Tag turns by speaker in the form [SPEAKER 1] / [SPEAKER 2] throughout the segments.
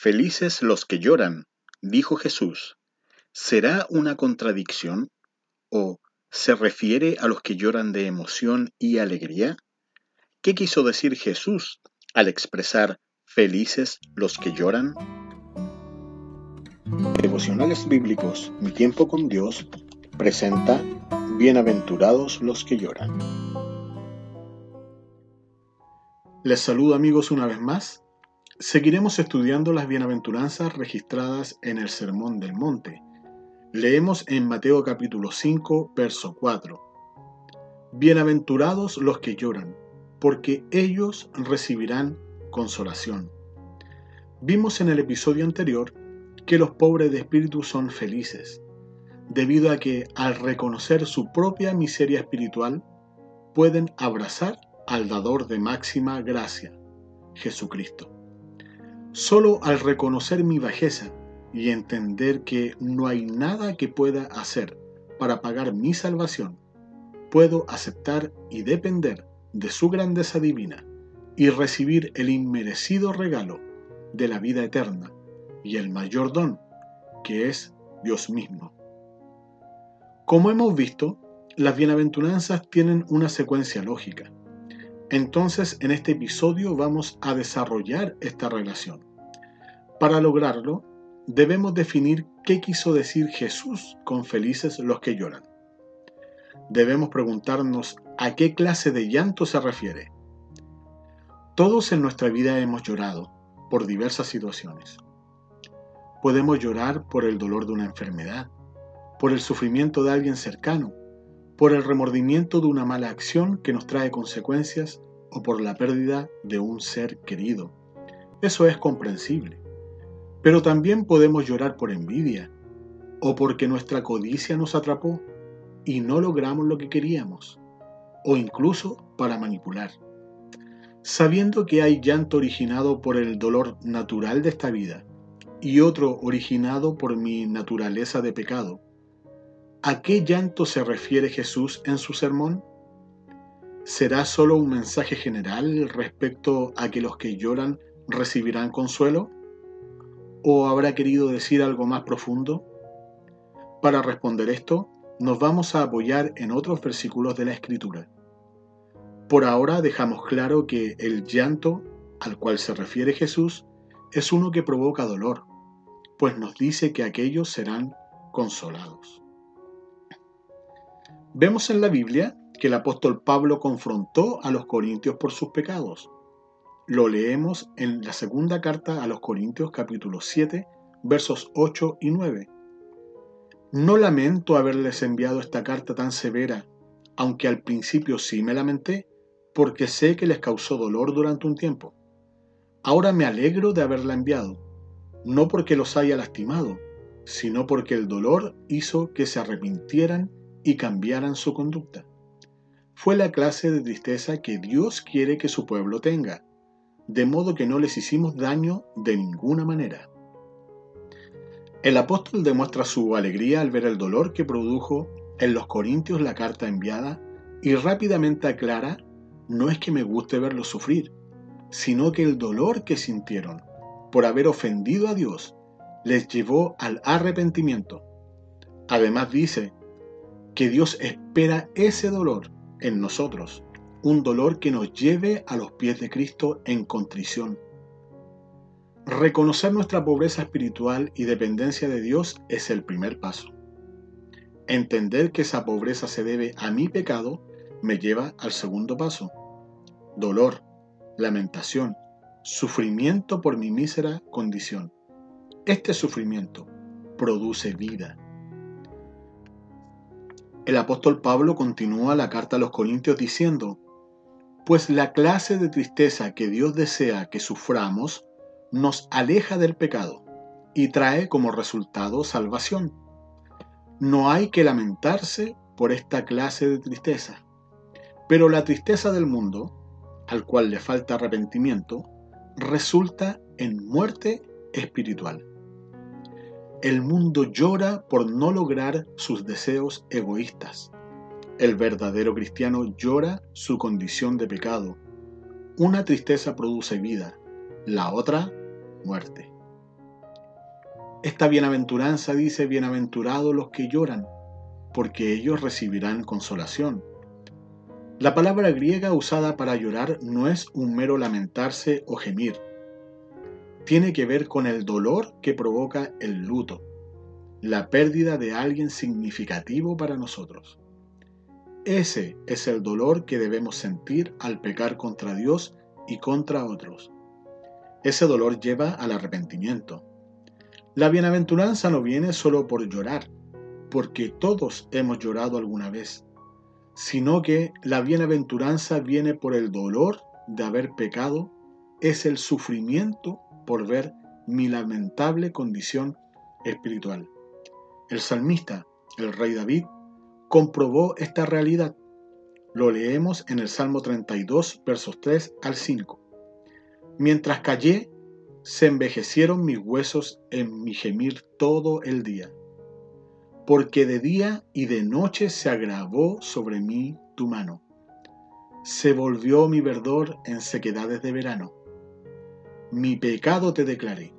[SPEAKER 1] Felices los que lloran, dijo Jesús. ¿Será una contradicción? ¿O se refiere a los que lloran de emoción y alegría? ¿Qué quiso decir Jesús al expresar felices los que lloran? Devocionales Bíblicos, Mi tiempo con Dios, presenta Bienaventurados los que lloran. Les saludo amigos una vez más Seguiremos estudiando las bienaventuranzas registradas en el Sermón del Monte. Leemos en Mateo capítulo 5, verso 4. Bienaventurados los que lloran, porque ellos recibirán consolación. Vimos en el episodio anterior que los pobres de espíritu son felices, debido a que al reconocer su propia miseria espiritual, pueden abrazar al dador de máxima gracia, Jesucristo. Solo al reconocer mi bajeza y entender que no hay nada que pueda hacer para pagar mi salvación, puedo aceptar y depender de su grandeza divina y recibir el inmerecido regalo de la vida eterna y el mayor don, que es Dios mismo. Como hemos visto, las bienaventuranzas tienen una secuencia lógica. Entonces, en este episodio vamos a desarrollar esta relación. Para lograrlo, debemos definir qué quiso decir Jesús con felices los que lloran. Debemos preguntarnos a qué clase de llanto se refiere. Todos en nuestra vida hemos llorado por diversas situaciones. Podemos llorar por el dolor de una enfermedad, por el sufrimiento de alguien cercano, por el remordimiento de una mala acción que nos trae consecuencias o por la pérdida de un ser querido. Eso es comprensible. Pero también podemos llorar por envidia o porque nuestra codicia nos atrapó y no logramos lo que queríamos, o incluso para manipular. Sabiendo que hay llanto originado por el dolor natural de esta vida y otro originado por mi naturaleza de pecado, ¿a qué llanto se refiere Jesús en su sermón? ¿Será solo un mensaje general respecto a que los que lloran recibirán consuelo? ¿O habrá querido decir algo más profundo? Para responder esto, nos vamos a apoyar en otros versículos de la Escritura. Por ahora dejamos claro que el llanto al cual se refiere Jesús es uno que provoca dolor, pues nos dice que aquellos serán consolados. Vemos en la Biblia que el apóstol Pablo confrontó a los corintios por sus pecados. Lo leemos en la segunda carta a los Corintios capítulo 7 versos 8 y 9. No lamento haberles enviado esta carta tan severa, aunque al principio sí me lamenté, porque sé que les causó dolor durante un tiempo. Ahora me alegro de haberla enviado, no porque los haya lastimado, sino porque el dolor hizo que se arrepintieran y cambiaran su conducta. Fue la clase de tristeza que Dios quiere que su pueblo tenga, de modo que no les hicimos daño de ninguna manera. El apóstol demuestra su alegría al ver el dolor que produjo en los Corintios la carta enviada y rápidamente aclara, no es que me guste verlos sufrir, sino que el dolor que sintieron por haber ofendido a Dios les llevó al arrepentimiento. Además dice que Dios espera ese dolor en nosotros un dolor que nos lleve a los pies de Cristo en contrición. Reconocer nuestra pobreza espiritual y dependencia de Dios es el primer paso. Entender que esa pobreza se debe a mi pecado me lleva al segundo paso. Dolor, lamentación, sufrimiento por mi mísera condición. Este sufrimiento produce vida. El apóstol Pablo continúa la carta a los Corintios diciendo, pues la clase de tristeza que Dios desea que suframos nos aleja del pecado y trae como resultado salvación. No hay que lamentarse por esta clase de tristeza, pero la tristeza del mundo, al cual le falta arrepentimiento, resulta en muerte espiritual. El mundo llora por no lograr sus deseos egoístas el verdadero cristiano llora su condición de pecado. Una tristeza produce vida, la otra muerte. Esta bienaventuranza dice, bienaventurados los que lloran, porque ellos recibirán consolación. La palabra griega usada para llorar no es un mero lamentarse o gemir. Tiene que ver con el dolor que provoca el luto, la pérdida de alguien significativo para nosotros. Ese es el dolor que debemos sentir al pecar contra Dios y contra otros. Ese dolor lleva al arrepentimiento. La bienaventuranza no viene solo por llorar, porque todos hemos llorado alguna vez sino que la bienaventuranza viene por el dolor de haber pecado, es el sufrimiento por ver mi lamentable condición espiritual. El salmista, el rey David, comprobó esta realidad. Lo leemos en el Salmo 32, versos 3 al 5. Mientras callé, se envejecieron mis huesos en mi gemir todo el día porque de día y de noche se agravó sobre mí tu mano. Se volvió mi verdor en sequedades de verano. Mi pecado te declaré,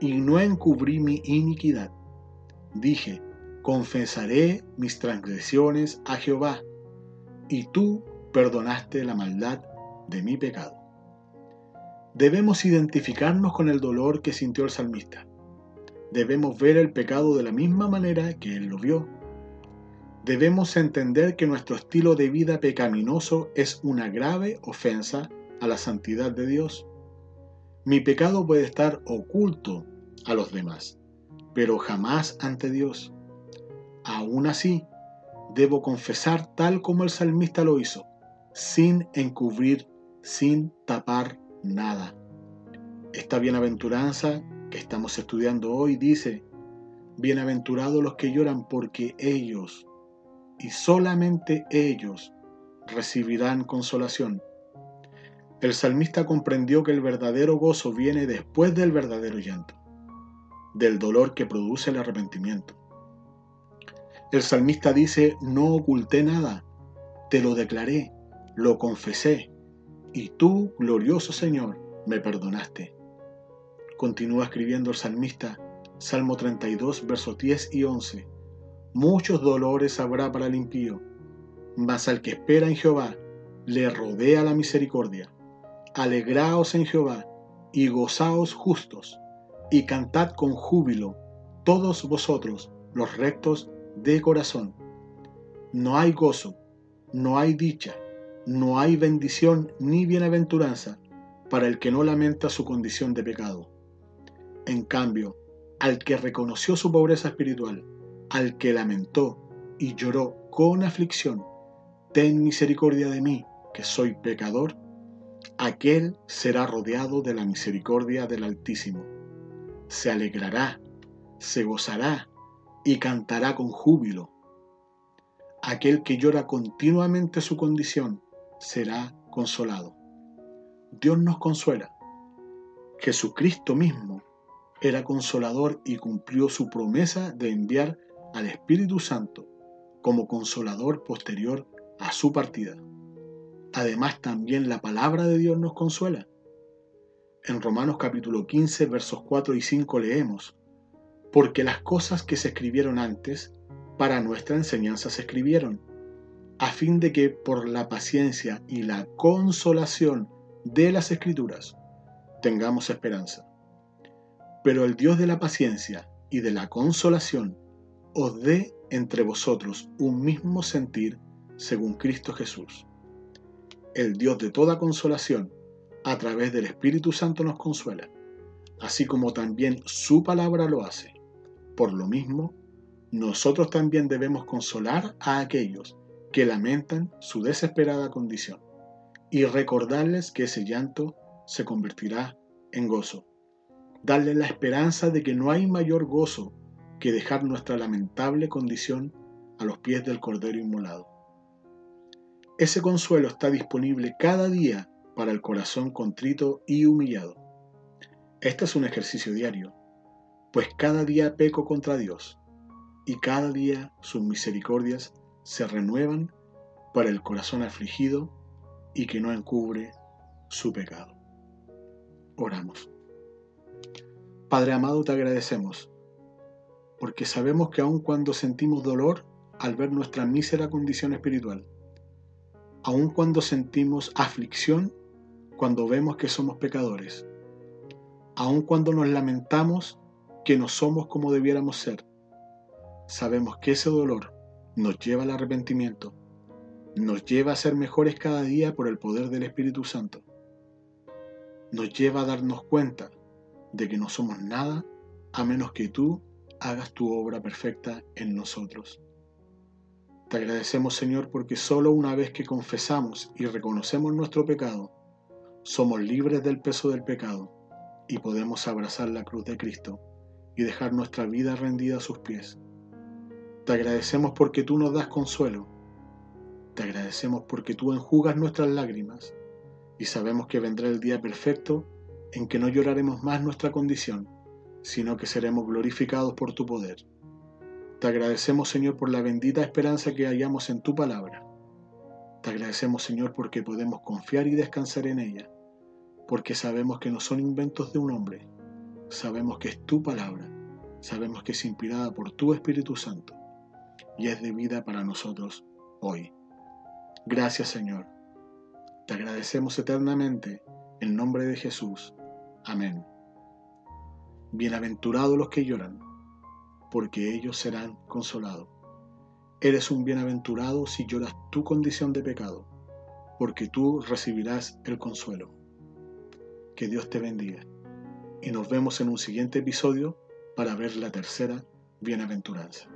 [SPEAKER 1] y no encubrí mi iniquidad. Dije, confesaré mis transgresiones a Jehová, y tú perdonaste la maldad de mi pecado. Debemos identificarnos con el dolor que sintió el salmista debemos ver el pecado de la misma manera que Él lo vio. Debemos entender que nuestro estilo de vida pecaminoso es una grave ofensa a la santidad de Dios. Mi pecado puede estar oculto a los demás, pero jamás ante Dios. Aún así, debo confesar tal como el salmista lo hizo, sin encubrir, sin tapar nada. Esta bienaventuranza que estamos estudiando hoy dice, bienaventurados los que lloran porque ellos, y solamente ellos, recibirán consolación. El salmista comprendió que el verdadero gozo viene después del verdadero llanto, del dolor que produce el arrepentimiento. El salmista dice, no oculté nada, te lo declaré, lo confesé, y tú, glorioso Señor, me perdonaste. Continúa escribiendo el salmista, Salmo 32, versos 10 y 11. Muchos dolores habrá para el impío, mas al que espera en Jehová le rodea la misericordia. Alegraos en Jehová y gozaos justos, y cantad con júbilo todos vosotros los rectos de corazón. No hay gozo, no hay dicha, no hay bendición ni bienaventuranza para el que no lamenta su condición de pecado. En cambio, al que reconoció su pobreza espiritual, al que lamentó y lloró con aflicción, ten misericordia de mí, que soy pecador, aquel será rodeado de la misericordia del Altísimo. Se alegrará, se gozará y cantará con júbilo. Aquel que llora continuamente su condición será consolado. Dios nos consuela. Jesucristo mismo era consolador y cumplió su promesa de enviar al Espíritu Santo como consolador posterior a su partida. Además también la palabra de Dios nos consuela. En Romanos capítulo 15 versos 4 y 5 leemos, porque las cosas que se escribieron antes, para nuestra enseñanza se escribieron, a fin de que por la paciencia y la consolación de las escrituras tengamos esperanza. Pero el Dios de la paciencia y de la consolación os dé entre vosotros un mismo sentir según Cristo Jesús. El Dios de toda consolación, a través del Espíritu Santo nos consuela, así como también su palabra lo hace. Por lo mismo, nosotros también debemos consolar a aquellos que lamentan su desesperada condición y recordarles que ese llanto se convertirá en gozo darle la esperanza de que no hay mayor gozo que dejar nuestra lamentable condición a los pies del Cordero Inmolado. Ese consuelo está disponible cada día para el corazón contrito y humillado. Este es un ejercicio diario, pues cada día peco contra Dios y cada día sus misericordias se renuevan para el corazón afligido y que no encubre su pecado. Oramos. Padre amado, te agradecemos porque sabemos que aun cuando sentimos dolor al ver nuestra mísera condición espiritual, aun cuando sentimos aflicción cuando vemos que somos pecadores, aun cuando nos lamentamos que no somos como debiéramos ser, sabemos que ese dolor nos lleva al arrepentimiento, nos lleva a ser mejores cada día por el poder del Espíritu Santo, nos lleva a darnos cuenta de que no somos nada a menos que tú hagas tu obra perfecta en nosotros. Te agradecemos Señor porque solo una vez que confesamos y reconocemos nuestro pecado, somos libres del peso del pecado y podemos abrazar la cruz de Cristo y dejar nuestra vida rendida a sus pies. Te agradecemos porque tú nos das consuelo. Te agradecemos porque tú enjugas nuestras lágrimas y sabemos que vendrá el día perfecto en que no lloraremos más nuestra condición, sino que seremos glorificados por tu poder. Te agradecemos Señor por la bendita esperanza que hallamos en tu palabra. Te agradecemos Señor porque podemos confiar y descansar en ella, porque sabemos que no son inventos de un hombre, sabemos que es tu palabra, sabemos que es inspirada por tu Espíritu Santo y es de vida para nosotros hoy. Gracias Señor. Te agradecemos eternamente en nombre de Jesús. Amén. Bienaventurados los que lloran, porque ellos serán consolados. Eres un bienaventurado si lloras tu condición de pecado, porque tú recibirás el consuelo. Que Dios te bendiga. Y nos vemos en un siguiente episodio para ver la tercera bienaventuranza.